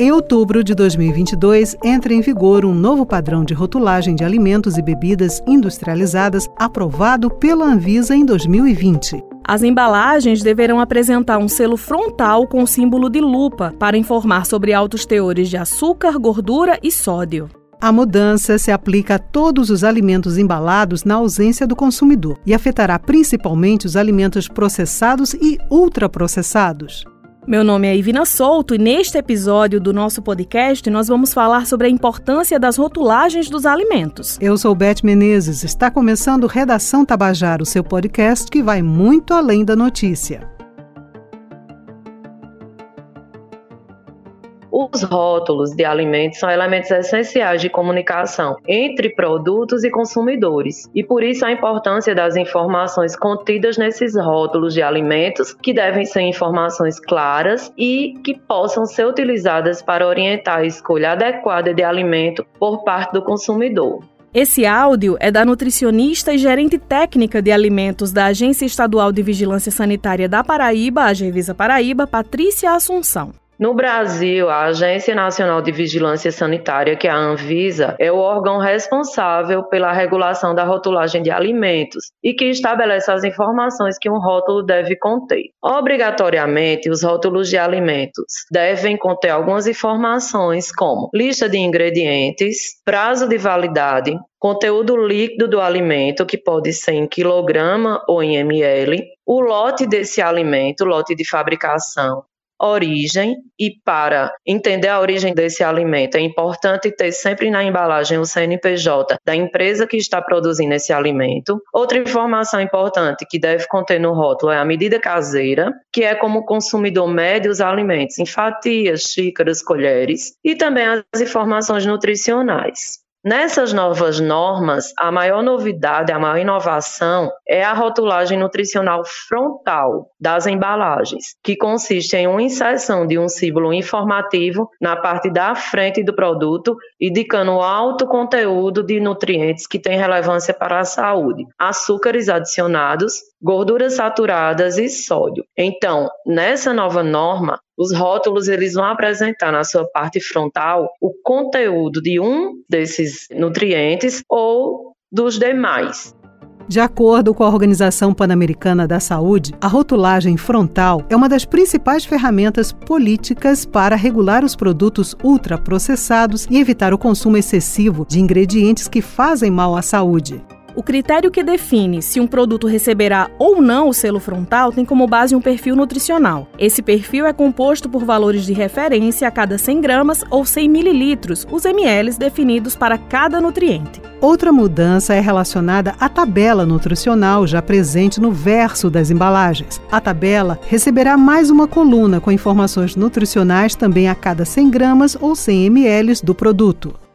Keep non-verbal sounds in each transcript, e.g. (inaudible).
Em outubro de 2022, entra em vigor um novo padrão de rotulagem de alimentos e bebidas industrializadas aprovado pela Anvisa em 2020. As embalagens deverão apresentar um selo frontal com o símbolo de lupa para informar sobre altos teores de açúcar, gordura e sódio. A mudança se aplica a todos os alimentos embalados na ausência do consumidor e afetará principalmente os alimentos processados e ultraprocessados. Meu nome é Ivina Souto e neste episódio do nosso podcast nós vamos falar sobre a importância das rotulagens dos alimentos. Eu sou Beth Menezes, está começando Redação Tabajara, o seu podcast que vai muito além da notícia. Os rótulos de alimentos são elementos essenciais de comunicação entre produtos e consumidores, e por isso a importância das informações contidas nesses rótulos de alimentos, que devem ser informações claras e que possam ser utilizadas para orientar a escolha adequada de alimento por parte do consumidor. Esse áudio é da nutricionista e gerente técnica de alimentos da Agência Estadual de Vigilância Sanitária da Paraíba, a Agevisa Paraíba, Patrícia Assunção. No Brasil, a Agência Nacional de Vigilância Sanitária, que é a Anvisa, é o órgão responsável pela regulação da rotulagem de alimentos e que estabelece as informações que um rótulo deve conter. Obrigatoriamente, os rótulos de alimentos devem conter algumas informações como lista de ingredientes, prazo de validade, conteúdo líquido do alimento, que pode ser em quilograma ou em ml, o lote desse alimento, lote de fabricação, origem e para entender a origem desse alimento é importante ter sempre na embalagem o CNPJ da empresa que está produzindo esse alimento. Outra informação importante que deve conter no rótulo é a medida caseira, que é como o consumidor mede os alimentos em fatias, xícaras, colheres, e também as informações nutricionais. Nessas novas normas, a maior novidade, a maior inovação é a rotulagem nutricional frontal das embalagens, que consiste em uma inserção de um símbolo informativo na parte da frente do produto, indicando alto conteúdo de nutrientes que têm relevância para a saúde, açúcares adicionados, gorduras saturadas e sódio. Então, nessa nova norma, os rótulos eles vão apresentar na sua parte frontal o conteúdo de um desses nutrientes ou dos demais. De acordo com a Organização Pan-Americana da Saúde, a rotulagem frontal é uma das principais ferramentas políticas para regular os produtos ultraprocessados e evitar o consumo excessivo de ingredientes que fazem mal à saúde. O critério que define se um produto receberá ou não o selo frontal tem como base um perfil nutricional. Esse perfil é composto por valores de referência a cada 100 gramas ou 100 mililitros, os ml definidos para cada nutriente. Outra mudança é relacionada à tabela nutricional já presente no verso das embalagens. A tabela receberá mais uma coluna com informações nutricionais também a cada 100 gramas ou 100 ml do produto.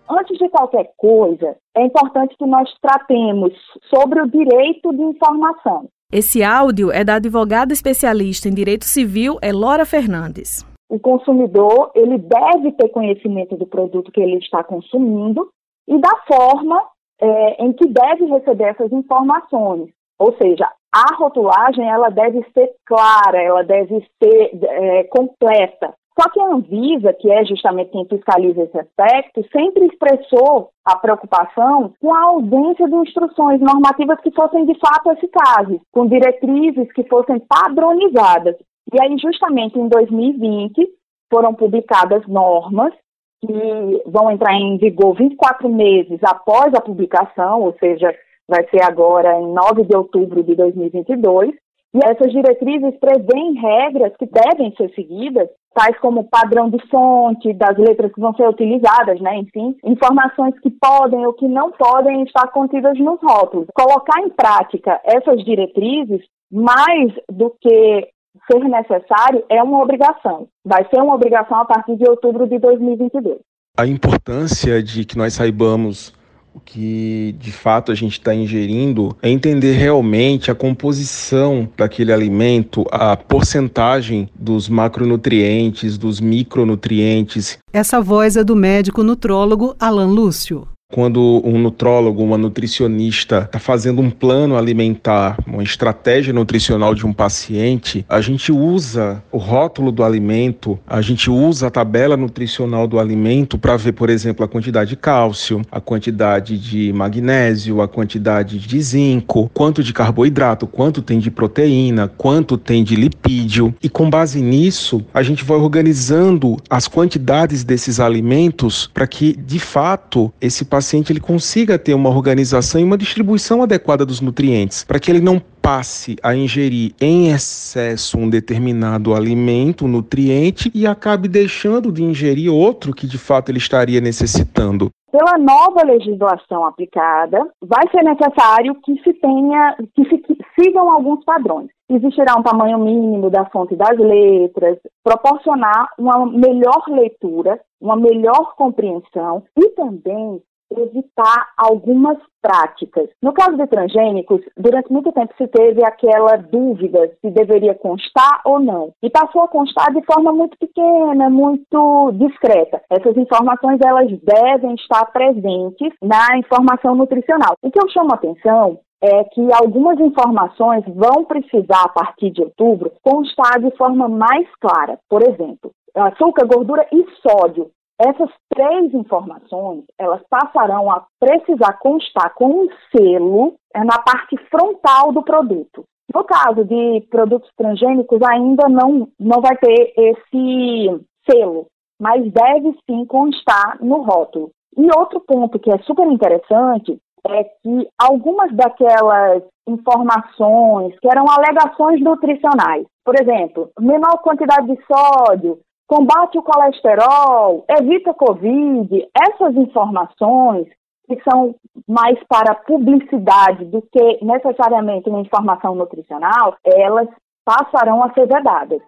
De qualquer coisa, é importante que nós tratemos sobre o direito de informação. Esse áudio é da advogada especialista em direito civil, Elora Fernandes. O consumidor, ele deve ter conhecimento do produto que ele está consumindo e da forma é, em que deve receber essas informações. Ou seja, a rotulagem ela deve ser clara, ela deve ser é, completa. Só que a Anvisa, que é justamente quem fiscaliza esse aspecto, sempre expressou a preocupação com a ausência de instruções normativas que fossem de fato eficazes, com diretrizes que fossem padronizadas. E aí, justamente em 2020, foram publicadas normas que vão entrar em vigor 24 meses após a publicação, ou seja, vai ser agora em 9 de outubro de 2022, e essas diretrizes prevêem regras que devem ser seguidas, tais como padrão de fonte, das letras que vão ser utilizadas, né? Enfim, informações que podem ou que não podem estar contidas nos rótulos. Colocar em prática essas diretrizes, mais do que ser necessário, é uma obrigação. Vai ser uma obrigação a partir de outubro de 2022. A importância de que nós saibamos o que de fato a gente está ingerindo é entender realmente a composição daquele alimento, a porcentagem dos macronutrientes, dos micronutrientes. Essa voz é do médico nutrólogo Alan Lúcio. Quando um nutrólogo, uma nutricionista está fazendo um plano alimentar, uma estratégia nutricional de um paciente, a gente usa o rótulo do alimento, a gente usa a tabela nutricional do alimento para ver, por exemplo, a quantidade de cálcio, a quantidade de magnésio, a quantidade de zinco, quanto de carboidrato, quanto tem de proteína, quanto tem de lipídio. E com base nisso, a gente vai organizando as quantidades desses alimentos para que, de fato, esse paciente ele consiga ter uma organização e uma distribuição adequada dos nutrientes, para que ele não passe a ingerir em excesso um determinado alimento, um nutriente, e acabe deixando de ingerir outro que de fato ele estaria necessitando. Pela nova legislação aplicada, vai ser necessário que se tenha, que se sigam alguns padrões. Existirá um tamanho mínimo da fonte das letras, proporcionar uma melhor leitura, uma melhor compreensão e também evitar algumas práticas. No caso de transgênicos, durante muito tempo se teve aquela dúvida se deveria constar ou não. E passou a constar de forma muito pequena, muito discreta. Essas informações elas devem estar presentes na informação nutricional. O que eu chamo a atenção é que algumas informações vão precisar, a partir de outubro, constar de forma mais clara. Por exemplo, açúcar, gordura e sódio essas três informações, elas passarão a precisar constar com um selo é, na parte frontal do produto. No caso de produtos transgênicos, ainda não, não vai ter esse selo, mas deve sim constar no rótulo. E outro ponto que é super interessante é que algumas daquelas informações que eram alegações nutricionais, por exemplo, menor quantidade de sódio, combate o colesterol, evita Covid, essas informações que são mais para publicidade do que necessariamente uma informação nutricional, elas passarão a ser vedadas.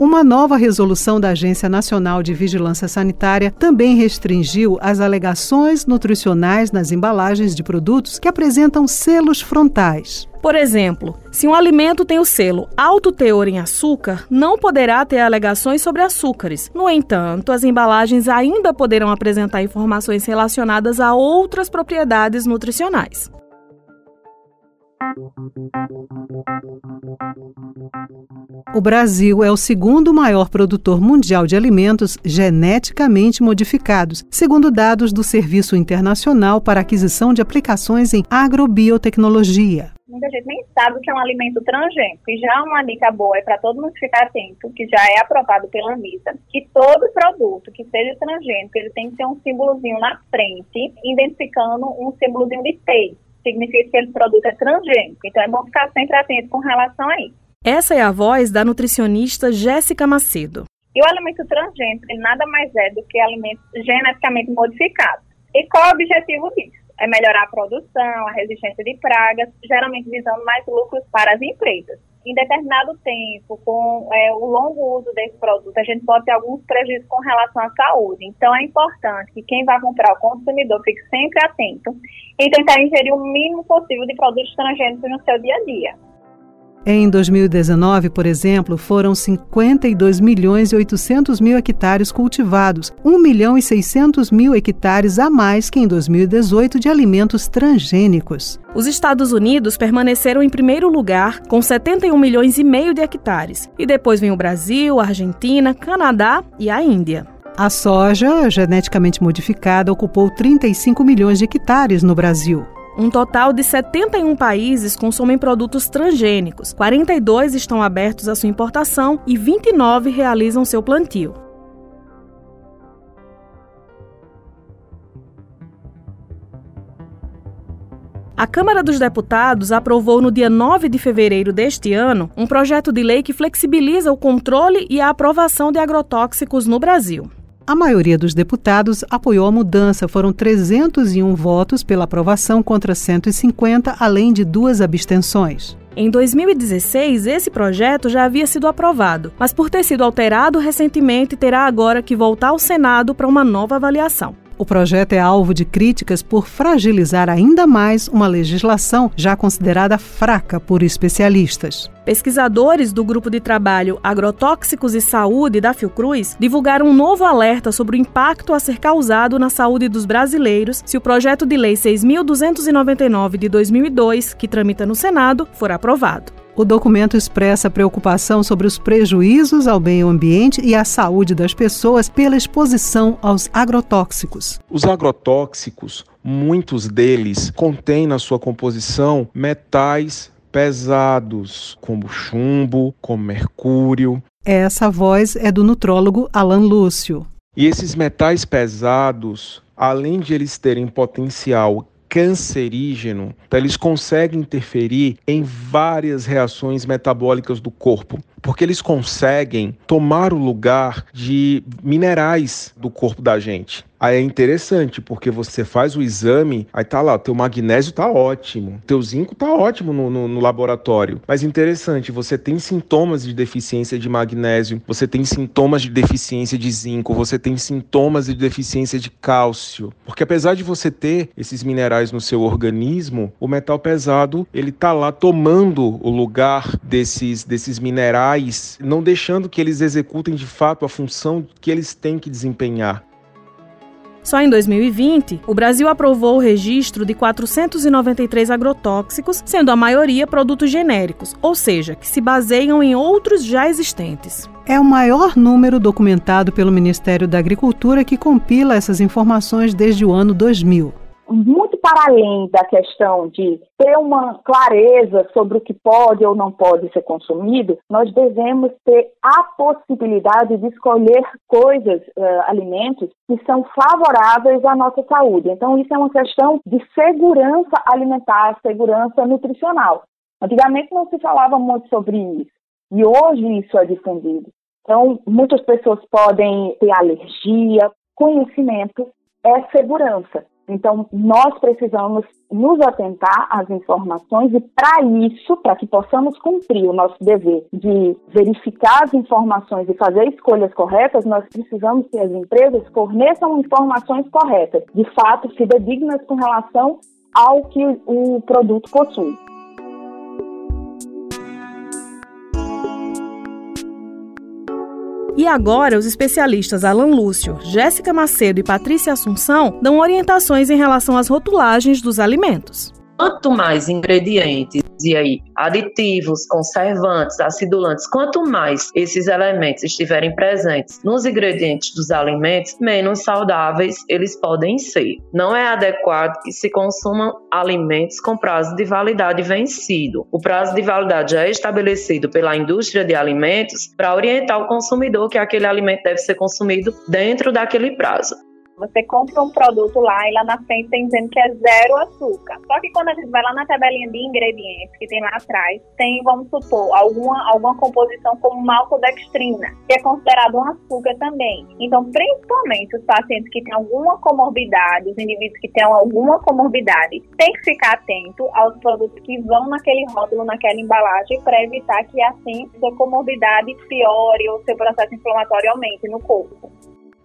Uma nova resolução da Agência Nacional de Vigilância Sanitária também restringiu as alegações nutricionais nas embalagens de produtos que apresentam selos frontais. Por exemplo, se um alimento tem o selo alto teor em açúcar, não poderá ter alegações sobre açúcares. No entanto, as embalagens ainda poderão apresentar informações relacionadas a outras propriedades nutricionais. O Brasil é o segundo maior produtor mundial de alimentos geneticamente modificados, segundo dados do Serviço Internacional para Aquisição de Aplicações em Agrobiotecnologia. Muita gente nem sabe o que é um alimento transgênico. E já uma dica boa é para todo mundo ficar atento, que já é aprovado pela Anvisa, que todo produto que seja transgênico, ele tem que ter um símbolozinho na frente, identificando um símbolozinho de T. Significa que esse produto é transgênico. Então é bom ficar sempre atento com relação a isso. Essa é a voz da nutricionista Jéssica Macedo. E o alimento transgênico, ele nada mais é do que alimento geneticamente modificado. E qual é o objetivo disso? É melhorar a produção, a resistência de pragas, geralmente visando mais lucros para as empresas. Em determinado tempo, com é, o longo uso desse produto, a gente pode ter alguns prejuízos com relação à saúde. Então, é importante que quem vai comprar, o consumidor, fique sempre atento e tentar ingerir o mínimo possível de produtos transgênicos no seu dia a dia. Em 2019, por exemplo, foram 52 milhões e 800 mil hectares cultivados, 1 milhão e 600 mil hectares a mais que em 2018 de alimentos transgênicos. Os Estados Unidos permaneceram em primeiro lugar, com 71 milhões e meio de hectares, e depois vem o Brasil, a Argentina, Canadá e a Índia. A soja, geneticamente modificada, ocupou 35 milhões de hectares no Brasil. Um total de 71 países consomem produtos transgênicos, 42 estão abertos à sua importação e 29 realizam seu plantio. A Câmara dos Deputados aprovou no dia 9 de fevereiro deste ano um projeto de lei que flexibiliza o controle e a aprovação de agrotóxicos no Brasil. A maioria dos deputados apoiou a mudança. Foram 301 votos pela aprovação contra 150, além de duas abstenções. Em 2016, esse projeto já havia sido aprovado, mas por ter sido alterado recentemente, terá agora que voltar ao Senado para uma nova avaliação. O projeto é alvo de críticas por fragilizar ainda mais uma legislação já considerada fraca por especialistas. Pesquisadores do grupo de trabalho Agrotóxicos e Saúde da Fiocruz divulgaram um novo alerta sobre o impacto a ser causado na saúde dos brasileiros se o projeto de lei 6299 de 2002, que tramita no Senado, for aprovado. O documento expressa preocupação sobre os prejuízos ao meio ambiente e à saúde das pessoas pela exposição aos agrotóxicos. Os agrotóxicos, muitos deles contêm na sua composição metais pesados, como chumbo, como mercúrio. Essa voz é do nutrólogo Alan Lúcio. E esses metais pesados, além de eles terem potencial cancerígeno, então eles conseguem interferir em várias reações metabólicas do corpo, porque eles conseguem tomar o lugar de minerais do corpo da gente. Aí é interessante, porque você faz o exame, aí tá lá, teu magnésio tá ótimo, teu zinco tá ótimo no, no, no, laboratório. Mas interessante, você tem sintomas de deficiência de magnésio, você tem sintomas de deficiência de zinco, você tem sintomas de deficiência de cálcio. Porque apesar de você ter esses minerais no seu organismo, o metal pesado, ele tá lá tomando o lugar desses, desses minerais, não deixando que eles executem de fato a função que eles têm que desempenhar. Só em 2020, o Brasil aprovou o registro de 493 agrotóxicos, sendo a maioria produtos genéricos, ou seja, que se baseiam em outros já existentes. É o maior número documentado pelo Ministério da Agricultura que compila essas informações desde o ano 2000 muito para além da questão de ter uma clareza sobre o que pode ou não pode ser consumido, nós devemos ter a possibilidade de escolher coisas, uh, alimentos que são favoráveis à nossa saúde. Então, isso é uma questão de segurança alimentar, segurança nutricional. Antigamente não se falava muito sobre isso e hoje isso é difundido. Então, muitas pessoas podem ter alergia, conhecimento é segurança. Então, nós precisamos nos atentar às informações e, para isso, para que possamos cumprir o nosso dever de verificar as informações e fazer escolhas corretas, nós precisamos que as empresas forneçam informações corretas, de fato, fidedignas com relação ao que o produto possui. E agora, os especialistas Alan Lúcio, Jéssica Macedo e Patrícia Assunção dão orientações em relação às rotulagens dos alimentos. Quanto mais ingredientes e aí aditivos, conservantes, acidulantes, quanto mais esses elementos estiverem presentes nos ingredientes dos alimentos, menos saudáveis eles podem ser. Não é adequado que se consumam alimentos com prazo de validade vencido. O prazo de validade é estabelecido pela indústria de alimentos para orientar o consumidor que aquele alimento deve ser consumido dentro daquele prazo. Você compra um produto lá e lá na frente tem dizendo que é zero açúcar. Só que quando a gente vai lá na tabelinha de ingredientes que tem lá atrás, tem, vamos supor, alguma, alguma composição como maltodextrina, que é considerado um açúcar também. Então, principalmente os pacientes que têm alguma comorbidade, os indivíduos que têm alguma comorbidade, tem que ficar atento aos produtos que vão naquele rótulo, naquela embalagem, para evitar que assim sua comorbidade piore ou seu processo inflamatório aumente no corpo.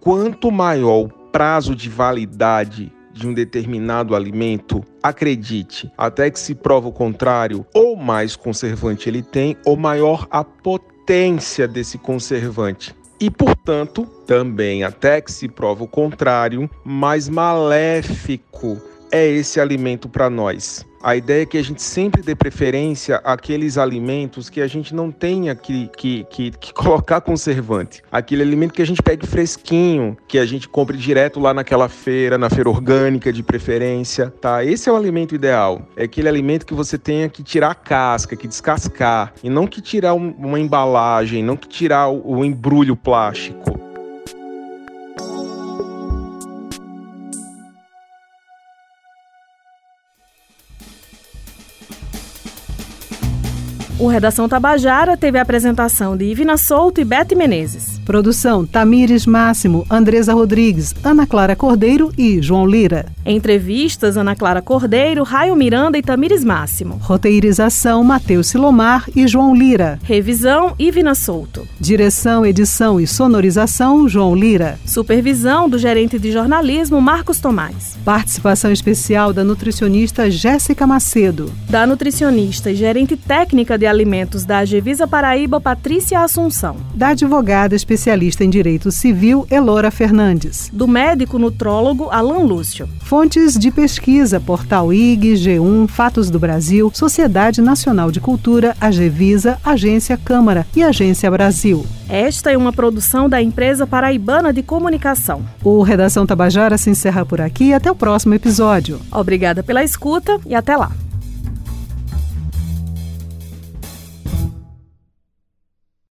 Quanto maior prazo de validade de um determinado alimento, acredite, até que se prova o contrário, ou mais conservante ele tem, ou maior a potência desse conservante. E, portanto, também até que se prova o contrário, mais maléfico é esse alimento para nós. A ideia é que a gente sempre dê preferência àqueles alimentos que a gente não tenha que, que, que, que, (laughs) colocar conservante. Aquele alimento que a gente pegue fresquinho, que a gente compre direto lá naquela feira, na feira orgânica de preferência, tá? Esse é o alimento ideal. É aquele alimento que você tenha que tirar a casca, que descascar, e não que tirar uma embalagem, não que tirar o, o embrulho plástico. O Redação Tabajara teve a apresentação de Ivina Souto e Bete Menezes. Produção Tamires Máximo, Andresa Rodrigues, Ana Clara Cordeiro e João Lira. Entrevistas Ana Clara Cordeiro, Raio Miranda e Tamires Máximo. Roteirização Matheus Silomar e João Lira. Revisão Ivina Souto. Direção, edição e sonorização João Lira. Supervisão do gerente de jornalismo Marcos Tomás. Participação especial da nutricionista Jéssica Macedo. Da nutricionista e gerente técnica de alimentos da Agevisa Paraíba Patrícia Assunção. Da advogada especialista em direito civil Elora Fernandes. Do médico nutrólogo Alan Lúcio. Fontes de pesquisa: Portal IG, G1, Fatos do Brasil, Sociedade Nacional de Cultura, Agevisa, Agência Câmara e Agência Brasil. Esta é uma produção da empresa paraibana de comunicação. O Redação Tabajara se encerra por aqui. Até o próximo episódio. Obrigada pela escuta e até lá.